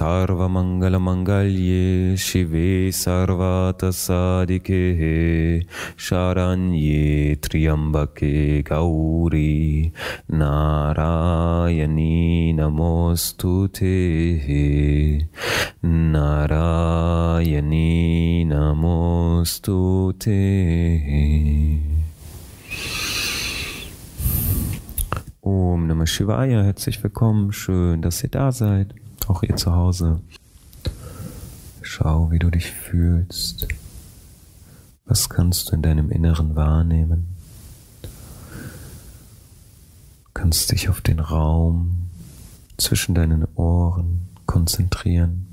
Sarva Mangala Mangalye Shive Sarvata Sadike Sharanye Triambake Gauri Narayani Namostute Narayani Namostute Om Namah Shivaya, herzlich willkommen. Schön, dass ihr da seid. Auch ihr zu Hause. Schau, wie du dich fühlst. Was kannst du in deinem Inneren wahrnehmen? Du kannst dich auf den Raum zwischen deinen Ohren konzentrieren.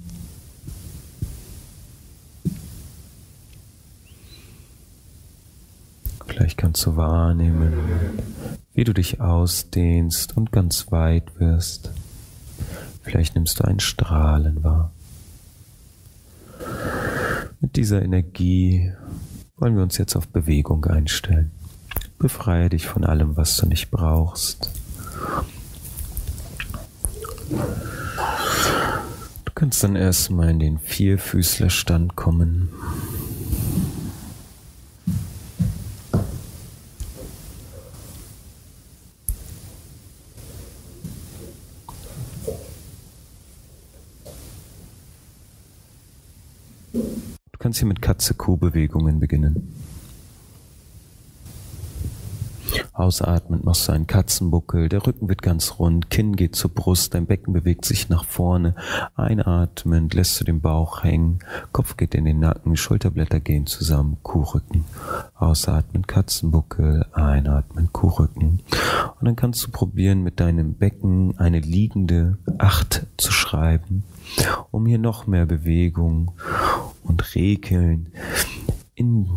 Vielleicht kannst du wahrnehmen, wie du dich ausdehnst und ganz weit wirst. Vielleicht nimmst du ein Strahlen wahr. Mit dieser Energie wollen wir uns jetzt auf Bewegung einstellen. Befreie dich von allem, was du nicht brauchst. Du kannst dann erstmal in den Vierfüßlerstand kommen. Kannst hier mit Katze-Kuh-Bewegungen beginnen. Ausatmend machst du einen Katzenbuckel, der Rücken wird ganz rund, Kinn geht zur Brust, dein Becken bewegt sich nach vorne. Einatmend lässt du den Bauch hängen, Kopf geht in den Nacken, Schulterblätter gehen zusammen, Kuhrücken. Ausatmend Katzenbuckel, einatmend Kuhrücken. Und dann kannst du probieren, mit deinem Becken eine liegende Acht zu schreiben, um hier noch mehr Bewegung und Regeln in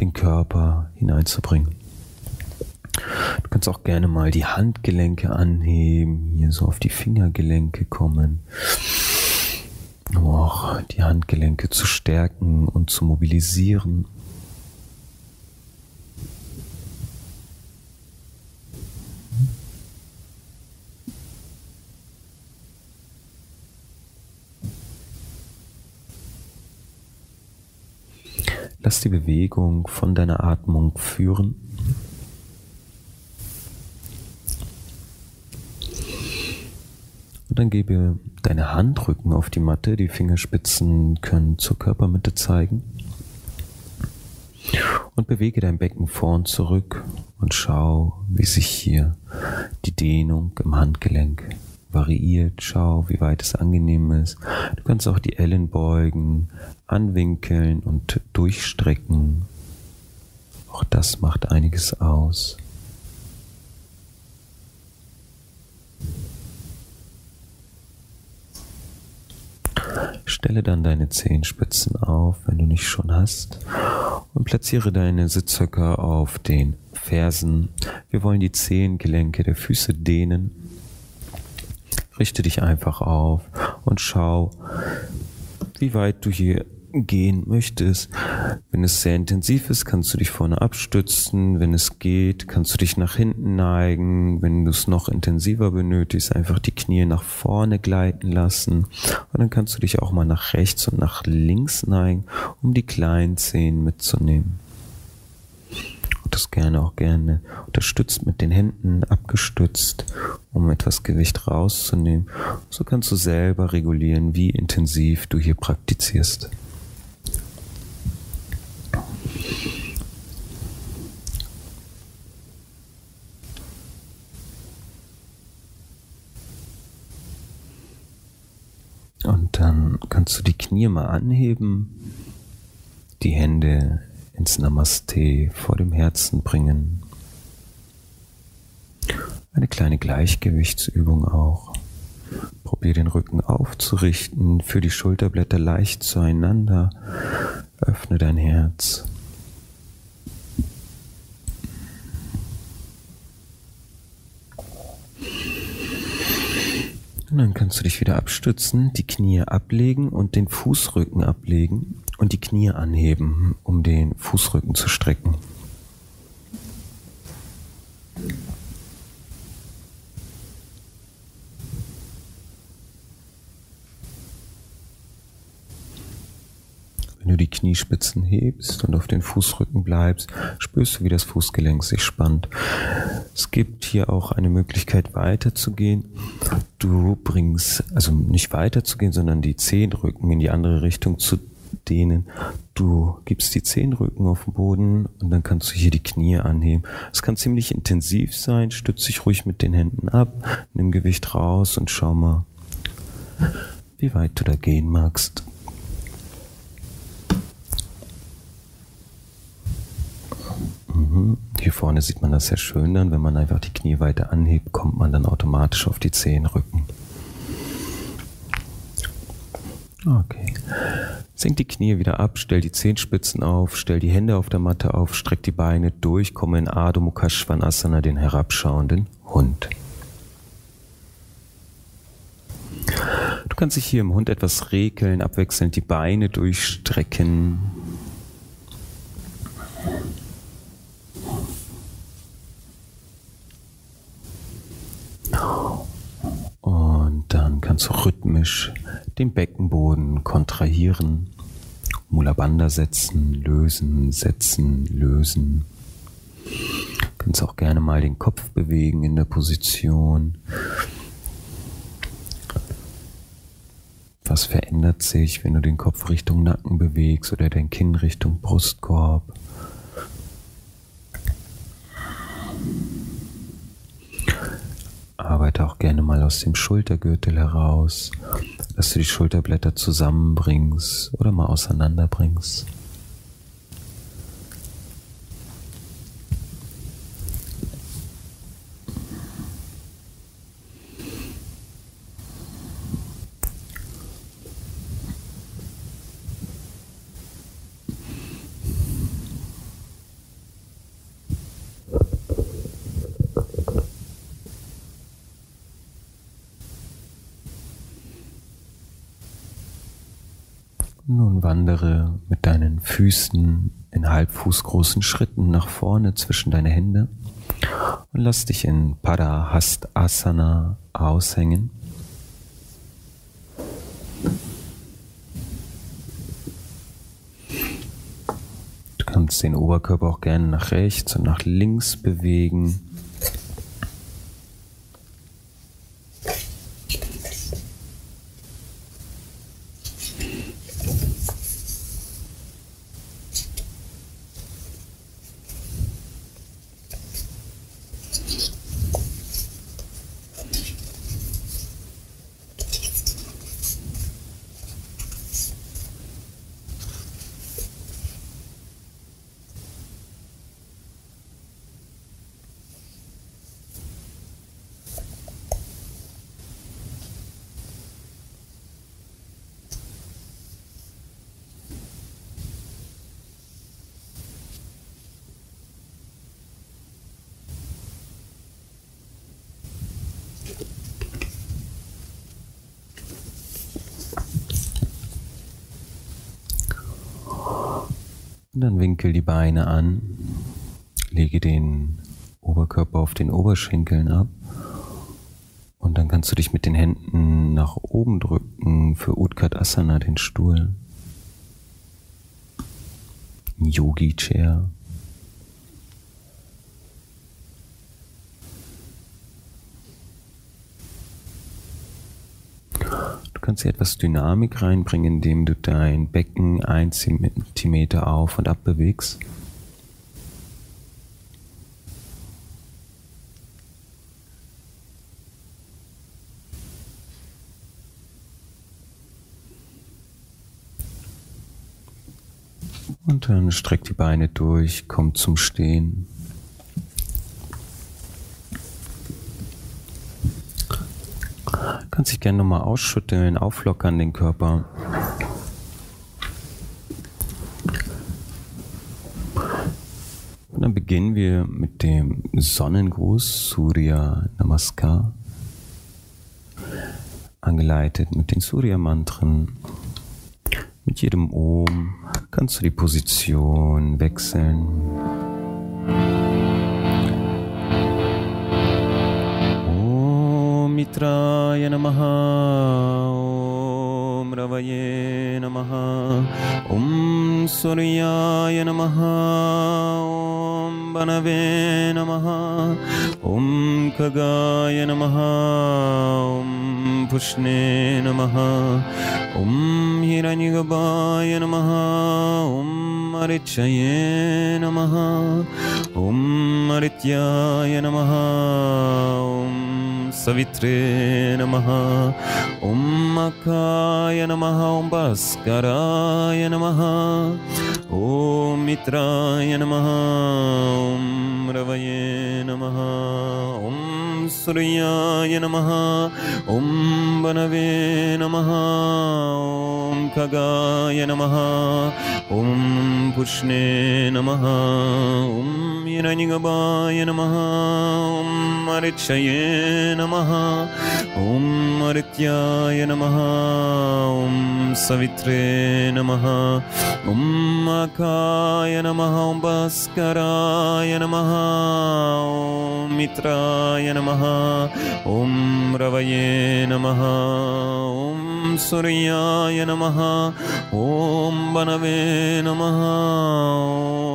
den Körper hineinzubringen. Du kannst auch gerne mal die Handgelenke anheben, hier so auf die Fingergelenke kommen. auch die Handgelenke zu stärken und zu mobilisieren. Lass die Bewegung von deiner Atmung führen. Und dann gebe deine Handrücken auf die Matte, die Fingerspitzen können zur Körpermitte zeigen. Und bewege dein Becken vor und zurück und schau, wie sich hier die Dehnung im Handgelenk variiert. Schau, wie weit es angenehm ist. Du kannst auch die Ellenbeugen anwinkeln und durchstrecken. Auch das macht einiges aus. Stelle dann deine Zehenspitzen auf, wenn du nicht schon hast, und platziere deine Sitzhöcker auf den Fersen. Wir wollen die Zehengelenke der Füße dehnen. Richte dich einfach auf und schau, wie weit du hier gehen möchtest. Wenn es sehr intensiv ist, kannst du dich vorne abstützen. Wenn es geht, kannst du dich nach hinten neigen. Wenn du es noch intensiver benötigst, einfach die Knie nach vorne gleiten lassen. Und dann kannst du dich auch mal nach rechts und nach links neigen, um die kleinen Zehen mitzunehmen. Und das gerne auch gerne unterstützt mit den Händen abgestützt, um etwas Gewicht rauszunehmen. So kannst du selber regulieren, wie intensiv du hier praktizierst. Und dann kannst du die Knie mal anheben, die Hände ins Namaste vor dem Herzen bringen. Eine kleine Gleichgewichtsübung auch. Probier den Rücken aufzurichten, für die Schulterblätter leicht zueinander. Öffne dein Herz. Und dann kannst du dich wieder abstützen, die Knie ablegen und den Fußrücken ablegen und die Knie anheben, um den Fußrücken zu strecken. Wenn du die Kniespitzen hebst und auf den Fußrücken bleibst, spürst du, wie das Fußgelenk sich spannt. Es gibt hier auch eine Möglichkeit weiterzugehen. Du bringst, also nicht weiterzugehen, sondern die Zehenrücken in die andere Richtung zu dehnen. Du gibst die Zehenrücken auf den Boden und dann kannst du hier die Knie anheben. Es kann ziemlich intensiv sein. Stütz dich ruhig mit den Händen ab, nimm Gewicht raus und schau mal, wie weit du da gehen magst. Mhm. Hier vorne sieht man das sehr schön dann, wenn man einfach die Knie weiter anhebt, kommt man dann automatisch auf die Zehenrücken. Okay. Senk die Knie wieder ab, stell die Zehenspitzen auf, stell die Hände auf der Matte auf, streck die Beine durch, komme in Adho Mukha Svanasana, den herabschauenden Hund. Du kannst dich hier im Hund etwas regeln, abwechselnd die Beine durchstrecken. Und dann kannst du rhythmisch den Beckenboden kontrahieren, Mula Bandha setzen, lösen, setzen, lösen. Du kannst auch gerne mal den Kopf bewegen in der Position. Was verändert sich, wenn du den Kopf Richtung Nacken bewegst oder dein Kinn Richtung Brustkorb? Arbeite auch gerne mal aus dem Schultergürtel heraus, dass du die Schulterblätter zusammenbringst oder mal auseinanderbringst. Nun wandere mit deinen Füßen in halbfußgroßen Schritten nach vorne zwischen deine Hände und lass dich in Parahastasana aushängen. Du kannst den Oberkörper auch gerne nach rechts und nach links bewegen. Und dann winkel die Beine an, lege den Oberkörper auf den Oberschenkeln ab und dann kannst du dich mit den Händen nach oben drücken für Utkatasana, den Stuhl. Yogi Chair. Kannst hier etwas Dynamik reinbringen, indem du dein Becken ein Zentimeter auf und ab bewegst. Und dann streck die Beine durch, komm zum Stehen. Kannst dich gerne nochmal ausschütteln, auflockern den Körper. Und dann beginnen wir mit dem Sonnengruß Surya Namaskar, angeleitet mit den Surya-Mantren. Mit jedem Om kannst du die Position wechseln. ्राय नमः। ॐ रवये नमः। ॐ सूर्याय नमः। ॐ बनवे नमः। ॐ खगाय नमः। ॐ पुष्णे नमः। ॐ हिरण्यगभाय नमः। ॐ मरिचये नमः। ॐ मरित्याय नमः। ॐ सवित्रे नमः। ॐ मकाय नमः, ॐ भास्कराय नमः। ॐ मित्राय नमः, ॐ रवये नमः। ॐ सूर्याय नमः ॐ वनवे नमः ॐ खगाय नमः ॐ पुष्णे नमः ॐ यनिगबाय नमः ॐ मरिक्षये नमः ॐ मरित्याय नमः ॐ सवित्रे नमः ॐ मकाय नमः ॐ भास्कराय नमः ॐ मित्राय नमः नमः। ॐ रवये नमः। ॐ सूर्याय नमः। ॐ वनवे नमः।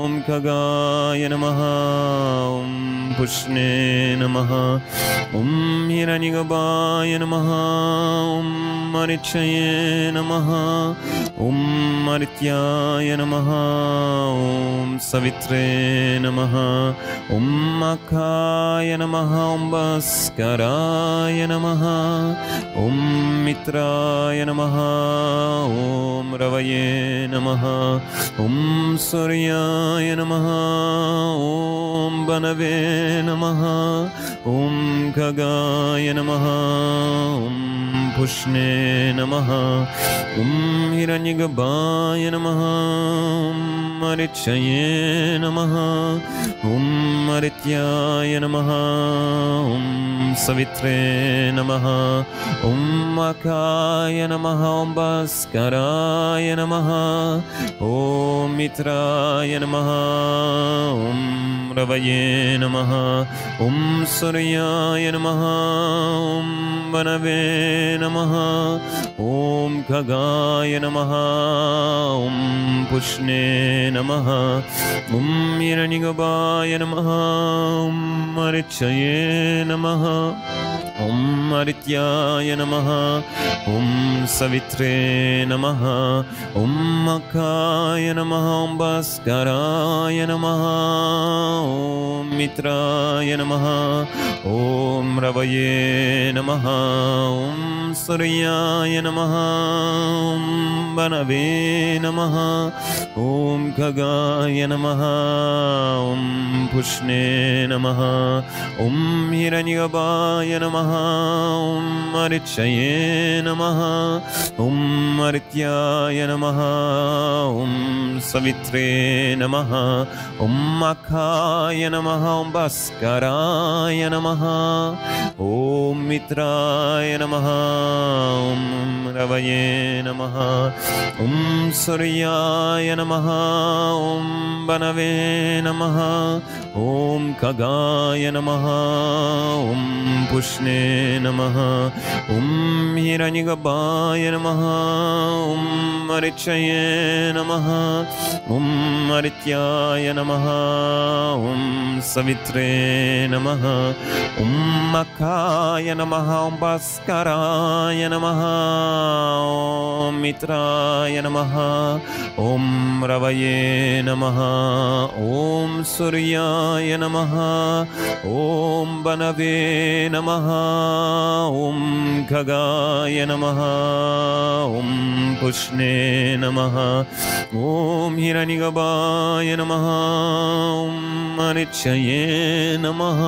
ॐ खगाय नमः। ॐ ुष्णे नमः ॐ हिरणिगपाय नमः ॐ मरिचये नमः ॐ मरित्याय नमः ॐ सवित्रे नमः ॐ अखाय नमः ॐ भास्कराय नमः ॐ मित्राय नमः ॐ रवये नमः ॐ सूर्याय नमः ॐ बनवे नमः ॐ खगाय नमः ॐ पुष्णे नमः ॐ हिरण्यगभाय नमः मरिचये नमः ॐ मरित्याय नमः ॐ सवित्रे नमः ॐ मकाय नमः ॐ भास्कराय नमः ॐ मित्राय नमः ॐ रवये नमः ॐ सूर्याय नमः ॐ वनवे नमः ॐ खगाय नमः ॐ पुष्णे नमः। ॐ यिगाय नमः। ॐ मरिचये नमः। ॐ अरित्याय नमः। ॐ सवित्रे नमः। ॐ मकाय नमः। ॐ भास्कराय नमः। ॐ मित्राय नमः। ॐ रवये नमः। ॐ सूर्याय नमः। ॐ म्बनवे नमः ॐ खगाय नमः ॐ पुष्णे नमः ॐ हिरन्यगपाय नमः ॐ मरिचये नमः ॐ मरित्याय नमः ॐ सवित्रे नमः ॐ अखाय नमः ॐ भास्कराय नमः ॐ मित्राय नमः ॐ रवये नमः ॐ सूर्याय नमः ॐ बनवे नमः ॐ खगाय नमः ॐ पुष्णे नमः ॐ हिरञ्गब्बाय नमः ॐ मरिचये नमः ॐ मरित्याय नमः ॐ सवित्रे नमः ॐ मखाय नमः ॐ भास्कराय नमः ॐ मित्रा सूर्याय नमः ॐ रवये नमः ॐ सूर्याय नमः ॐ बनवे नमः ॐ खगाय नमः ॐ पुष्णे नमः ॐ हिरणिगवाय नमः ॐ मरिचये नमः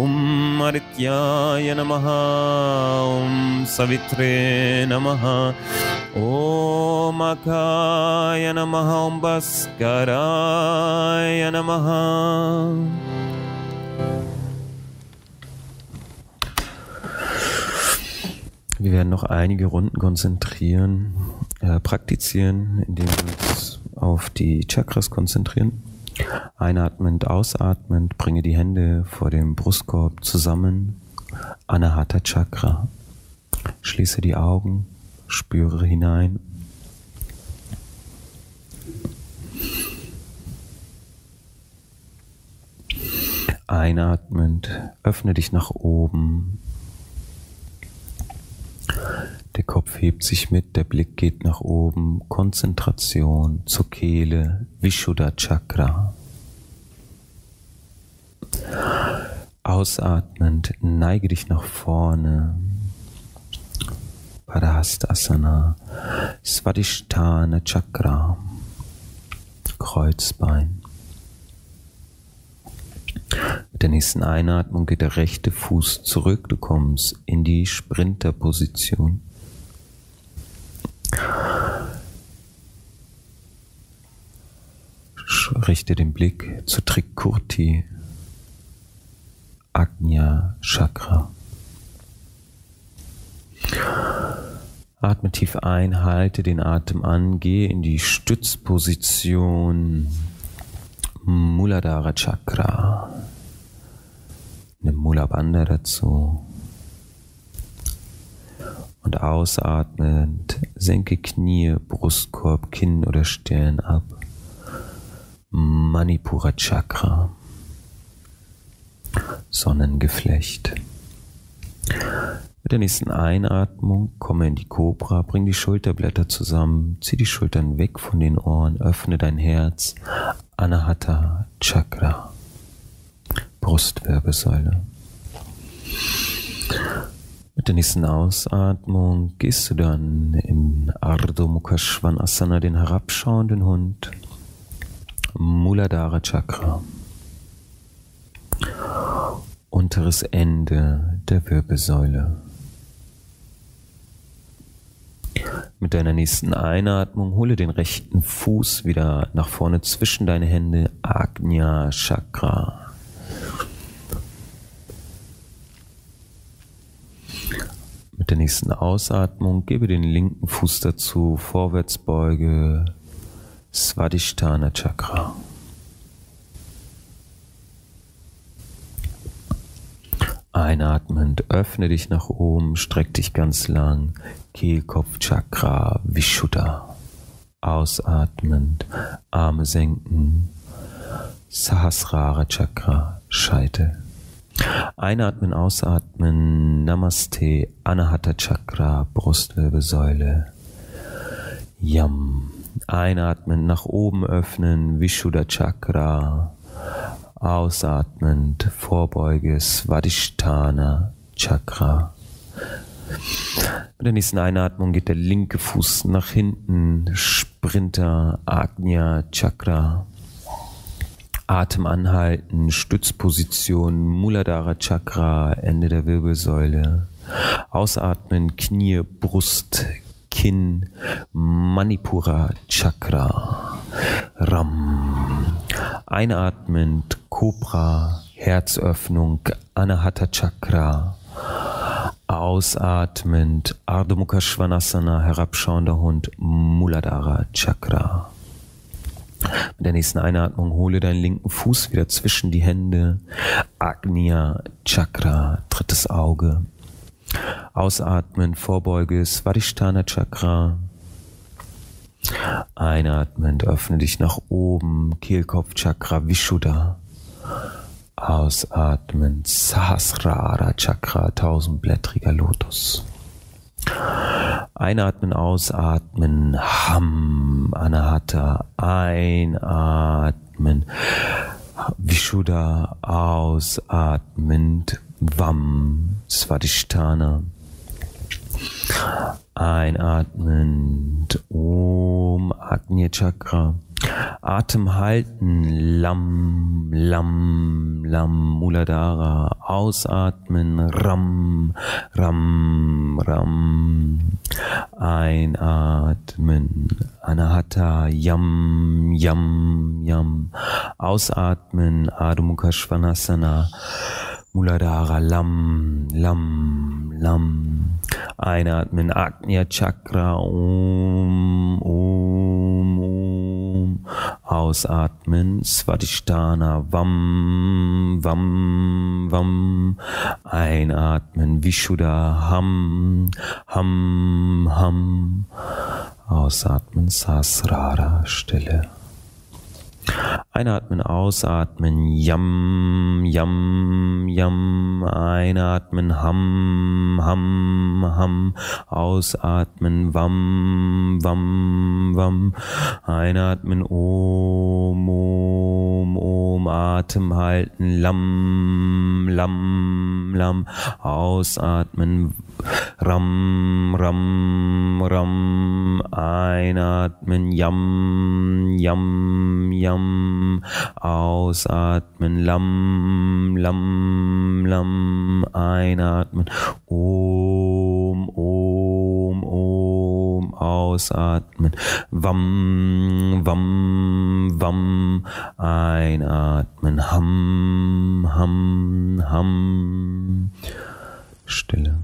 ॐ मरित्याय नमः ॐ सवित्रे नमः ॐ Akaya Namaha Om Bhaskaraya Namaha Wir werden noch einige Runden konzentrieren, äh, praktizieren, indem wir uns auf die Chakras konzentrieren. Einatmend, ausatmend, bringe die Hände vor dem Brustkorb zusammen. Anahata Chakra. Schließe die Augen Spüre hinein. Einatmend, öffne dich nach oben. Der Kopf hebt sich mit, der Blick geht nach oben. Konzentration zur Kehle, Vishuddha Chakra. Ausatmend, neige dich nach vorne. Parahastasana, Svadhisthana Chakra, Kreuzbein. Mit der nächsten Einatmung geht der rechte Fuß zurück. Du kommst in die Sprinterposition. Richte den Blick zu Trikurti, Agnya Chakra. Atme tief ein, halte den Atem an, gehe in die Stützposition Muladhara Chakra. Nimm Mula Bandha dazu. Und ausatmend senke Knie, Brustkorb, Kinn oder Stirn ab. Manipura Chakra. Sonnengeflecht. Mit der nächsten Einatmung komme in die Kobra, bring die Schulterblätter zusammen, zieh die Schultern weg von den Ohren, öffne dein Herz. Anahata Chakra. Brustwirbelsäule. Mit der nächsten Ausatmung gehst du dann in Ardha Mukha Svanasana, den herabschauenden Hund. Muladhara Chakra. Unteres Ende der Wirbelsäule. Mit deiner nächsten Einatmung hole den rechten Fuß wieder nach vorne zwischen deine Hände. Agnya Chakra. Mit der nächsten Ausatmung gebe den linken Fuß dazu, Vorwärtsbeuge, Svadhisthana Chakra. Einatmend öffne dich nach oben, streck dich ganz lang, Kehlkopfchakra, Vishuddha. Ausatmend, Arme senken, Sahasrara Chakra, Scheitel. Einatmen, ausatmen, Namaste, Anahata Chakra, Brustwirbelsäule. Yam. Einatmen, nach oben öffnen, Vishuddha Chakra. Ausatmend, Vorbeuge, Svadhisthana Chakra. Mit der nächsten Einatmung geht der linke Fuß nach hinten, Sprinter, Agnya Chakra. Atem anhalten, Stützposition, Muladhara Chakra, Ende der Wirbelsäule. Ausatmen, Knie, Brust, Kinn, Manipura Chakra, Ram. Einatmend, Cobra, Herzöffnung, Anahata Chakra. Ausatmend, Ardha Mukha Svanasana, herabschauender Hund, Muladhara Chakra. Mit der nächsten Einatmung hole deinen linken Fuß wieder zwischen die Hände. Agnya Chakra, drittes Auge. Ausatmen, Vorbeuge, Svadhisthana Chakra. Einatmend, öffne dich nach oben, Kehlkopf Chakra, Vishuddha. Ausatmen, Sahasrara Chakra, tausendblättriger Lotus. Einatmen, ausatmen, Ham, Anahata, einatmen, Vishuddha, ausatmend, Vam, Svadhisthana. Einatmend, Om, Agnya Chakra. Atem halten, Lam, Lam, Lam, Muladhara. Ausatmen, Ram, Ram, Ram. Einatmen, Anahata, Yam, Yam, Yam. Ausatmen, Adho Mukha Svanasana. Muladhara, Lam, Lam, Lam. Einatmen, Agnya Chakra, Om, Om, Om. Ausatmen, Svadhisthana, Vam, Vam, Vam. Einatmen, Vishuddha, Ham, Ham, Ham. Ausatmen, Sasrara, Stille. Einatmen, ausatmen, yam, yam, yam. Einatmen, ham, ham, ham. Ausatmen, wam, wam, wam. Einatmen, om, om, om. Atem halten, lam, lam, lam. Ausatmen, ram, ram, ram. Einatmen, yam, yam, yam. Ausatmen, Lam, Lam, Lam. Einatmen, Om, Om, Om. Ausatmen, Wam, Wam, Wam. Einatmen, Ham, Ham, Ham. Stille.